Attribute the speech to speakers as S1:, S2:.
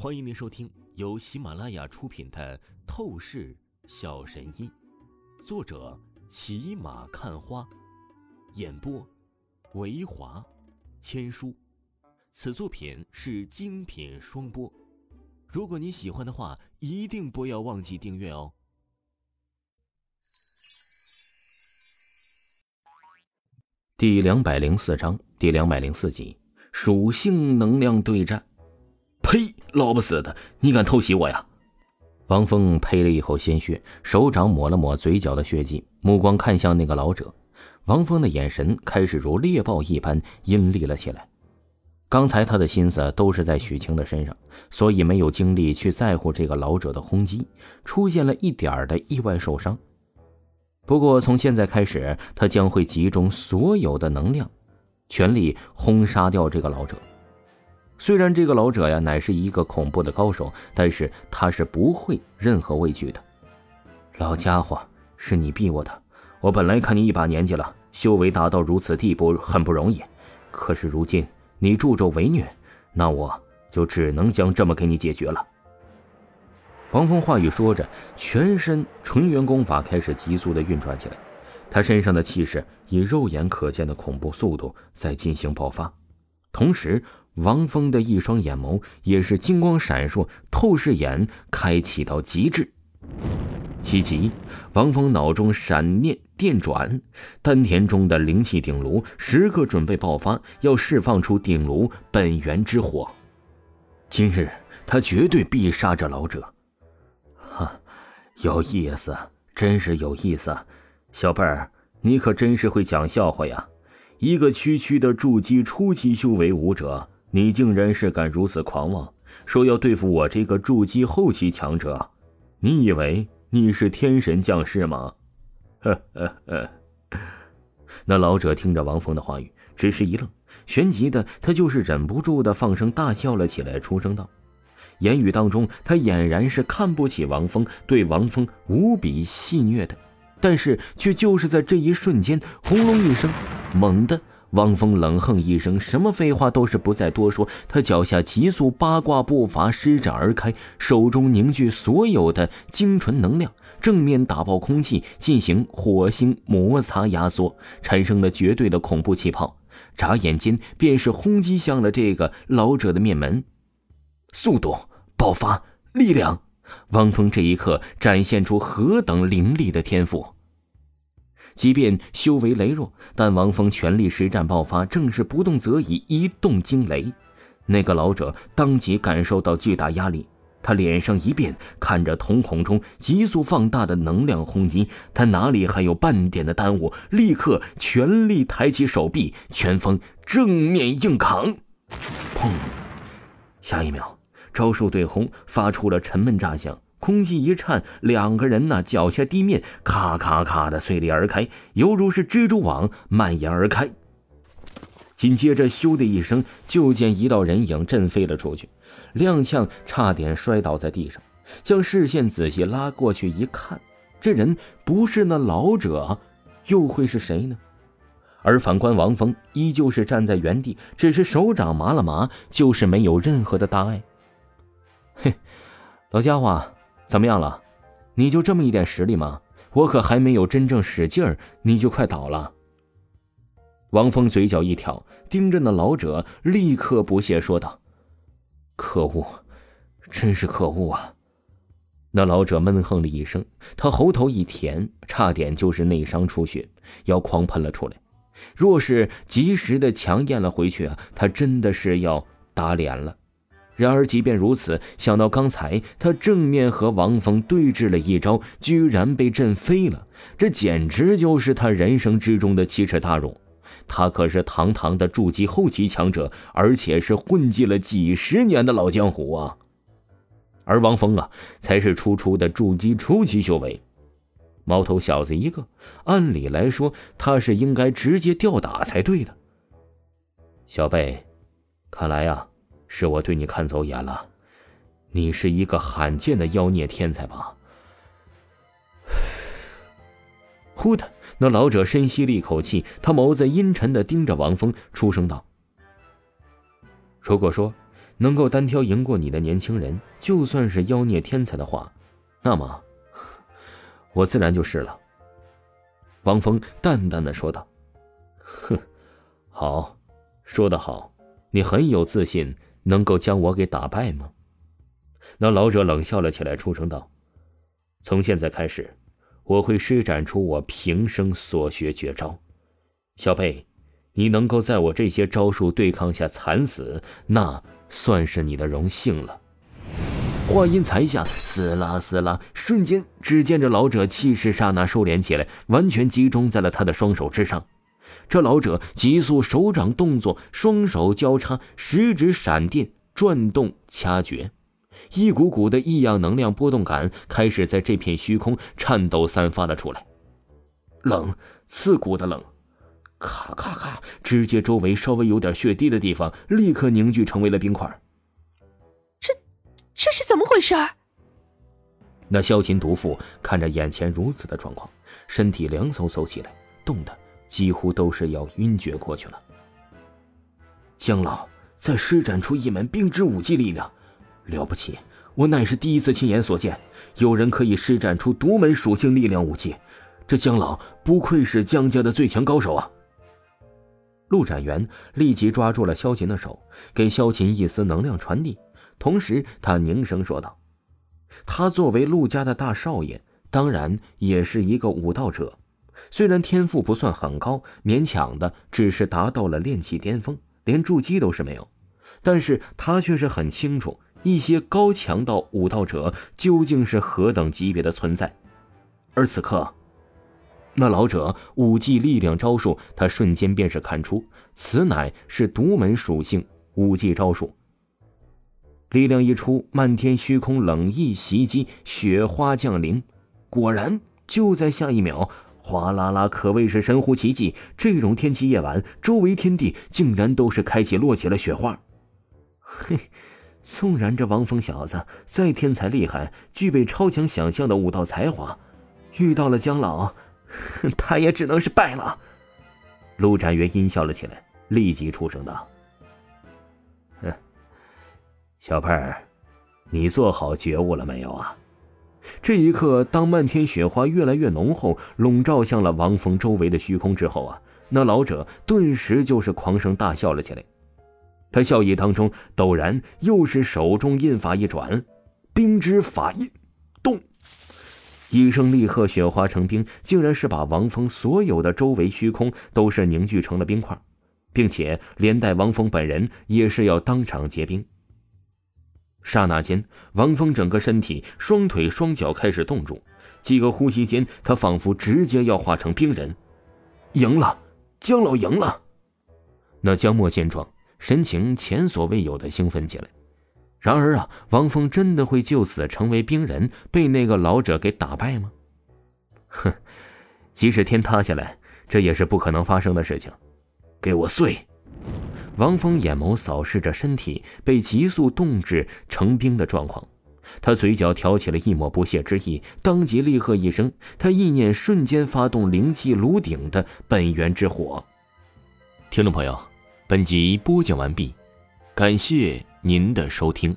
S1: 欢迎您收听由喜马拉雅出品的《透视小神医》，作者骑马看花，演播维华千书。此作品是精品双播。如果你喜欢的话，一定不要忘记订阅哦。第两百零四章，第两百零四集，属性能量对战。呸！老不死的，你敢偷袭我呀！王峰呸了一口鲜血，手掌抹了抹嘴角的血迹，目光看向那个老者。王峰的眼神开始如猎豹一般阴厉了起来。刚才他的心思都是在许晴的身上，所以没有精力去在乎这个老者的轰击，出现了一点的意外受伤。不过从现在开始，他将会集中所有的能量，全力轰杀掉这个老者。虽然这个老者呀乃是一个恐怖的高手，但是他是不会任何畏惧的。老家伙，是你逼我的。我本来看你一把年纪了，修为达到如此地步很不容易，可是如今你助纣为虐，那我就只能将这么给你解决了。王峰话语说着，全身纯元功法开始急速的运转起来，他身上的气势以肉眼可见的恐怖速度在进行爆发，同时。王峰的一双眼眸也是金光闪烁，透视眼开启到极致。以及，王峰脑中闪念电转，丹田中的灵气鼎炉时刻准备爆发，要释放出鼎炉本源之火。今日他绝对必杀这老者。哈，有意思，真是有意思。小辈儿，你可真是会讲笑话呀！一个区区的筑基初期修为武者。你竟然是敢如此狂妄，说要对付我这个筑基后期强者？你以为你是天神降世吗？呵呵呵。那老者听着王峰的话语，只是一愣，旋即的他就是忍不住的放声大笑了起来，出声道：“言语当中，他俨然是看不起王峰，对王峰无比戏谑的。但是，却就是在这一瞬间，轰隆一声，猛地。”汪峰冷哼一声，什么废话都是不再多说。他脚下急速八卦步伐施展而开，手中凝聚所有的精纯能量，正面打爆空气，进行火星摩擦压缩，产生了绝对的恐怖气泡。眨眼间便是轰击向了这个老者的面门。速度、爆发、力量，汪峰这一刻展现出何等凌厉的天赋！即便修为羸弱，但王峰全力实战爆发，正是不动则已，一动惊雷。那个老者当即感受到巨大压力，他脸上一变，看着瞳孔中急速放大的能量轰击，他哪里还有半点的耽误？立刻全力抬起手臂，拳锋正面硬扛。砰！下一秒，招数对轰，发出了沉闷炸响。空气一颤，两个人呢脚下地面咔咔咔的碎裂而开，犹如是蜘蛛网蔓延而开。紧接着，咻的一声，就见一道人影震飞了出去，踉跄差点摔倒在地上。将视线仔细拉过去一看，这人不是那老者，又会是谁呢？而反观王峰，依旧是站在原地，只是手掌麻了麻，就是没有任何的大碍。嘿，老家伙。怎么样了？你就这么一点实力吗？我可还没有真正使劲儿，你就快倒了。王峰嘴角一挑，盯着那老者，立刻不屑说道：“可恶，真是可恶啊！”那老者闷哼了一声，他喉头一甜，差点就是内伤出血，要狂喷了出来。若是及时的强咽了回去啊，他真的是要打脸了。然而，即便如此，想到刚才他正面和王峰对峙了一招，居然被震飞了，这简直就是他人生之中的奇耻大辱。他可是堂堂的筑基后期强者，而且是混迹了几十年的老江湖啊！而王峰啊，才是初出的筑基初期修为，毛头小子一个。按理来说，他是应该直接吊打才对的。小贝，看来呀。是我对你看走眼了，你是一个罕见的妖孽天才吧？忽的，那老者深吸了一口气，他眸子阴沉的盯着王峰，出声道：“如果说能够单挑赢过你的年轻人，就算是妖孽天才的话，那么我自然就是了。”王峰淡淡的说道。“哼，好，说得好，你很有自信，能够将我给打败吗？”那老者冷笑了起来，出声道：“从现在开始，我会施展出我平生所学绝招。小贝，你能够在我这些招数对抗下惨死，那算是你的荣幸了。”话音才下，撕拉撕拉，瞬间，只见这老者气势刹那收敛起来，完全集中在了他的双手之上。这老者急速手掌动作，双手交叉，食指闪电转动掐诀。一股股的异样能量波动感开始在这片虚空颤抖散发了出来，冷，刺骨的冷，咔咔咔，直接周围稍微有点血滴的地方立刻凝聚成为了冰块。
S2: 这，这是怎么回事？
S1: 那萧琴毒妇看着眼前如此的状况，身体凉飕飕起来，冻得几乎都是要晕厥过去了。江老再施展出一门冰之武技力量。了不起！我乃是第一次亲眼所见，有人可以施展出独门属性力量武器。这姜老不愧是姜家的最强高手啊！陆展元立即抓住了萧琴的手，给萧琴一丝能量传递，同时他凝声说道：“他作为陆家的大少爷，当然也是一个武道者。虽然天赋不算很高，勉强的只是达到了炼气巅峰，连筑基都是没有。但是他却是很清楚。”一些高强道武道者究竟是何等级别的存在？而此刻，那老者武技力量招数，他瞬间便是看出，此乃是独门属性武技招数。力量一出，漫天虚空冷意袭击，雪花降临。果然，就在下一秒，哗啦啦，可谓是神乎其技。这种天气夜晚，周围天地竟然都是开启落起了雪花。嘿。纵然这王峰小子再天才厉害，具备超强想象的武道才华，遇到了姜老，他也只能是败了。陆展元阴笑了起来，立即出声道：“哼，小佩儿，你做好觉悟了没有啊？”这一刻，当漫天雪花越来越浓厚，笼罩向了王峰周围的虚空之后啊，那老者顿时就是狂声大笑了起来。他笑意当中，陡然又是手中印法一转，冰之法印，动，一声厉喝，雪花成冰，竟然是把王峰所有的周围虚空都是凝聚成了冰块，并且连带王峰本人也是要当场结冰。刹那间，王峰整个身体、双腿、双脚开始冻住，几个呼吸间，他仿佛直接要化成冰人。赢了，姜老赢了。那姜墨见状。神情前所未有的兴奋起来。然而啊，王峰真的会就此成为冰人，被那个老者给打败吗？哼，即使天塌下来，这也是不可能发生的事情。给我碎！王峰眼眸扫视着身体被急速冻至成冰的状况，他嘴角挑起了一抹不屑之意，当即厉喝一声，他意念瞬间发动灵气炉鼎的本源之火。听众朋友。本集播讲完毕，感谢您的收听。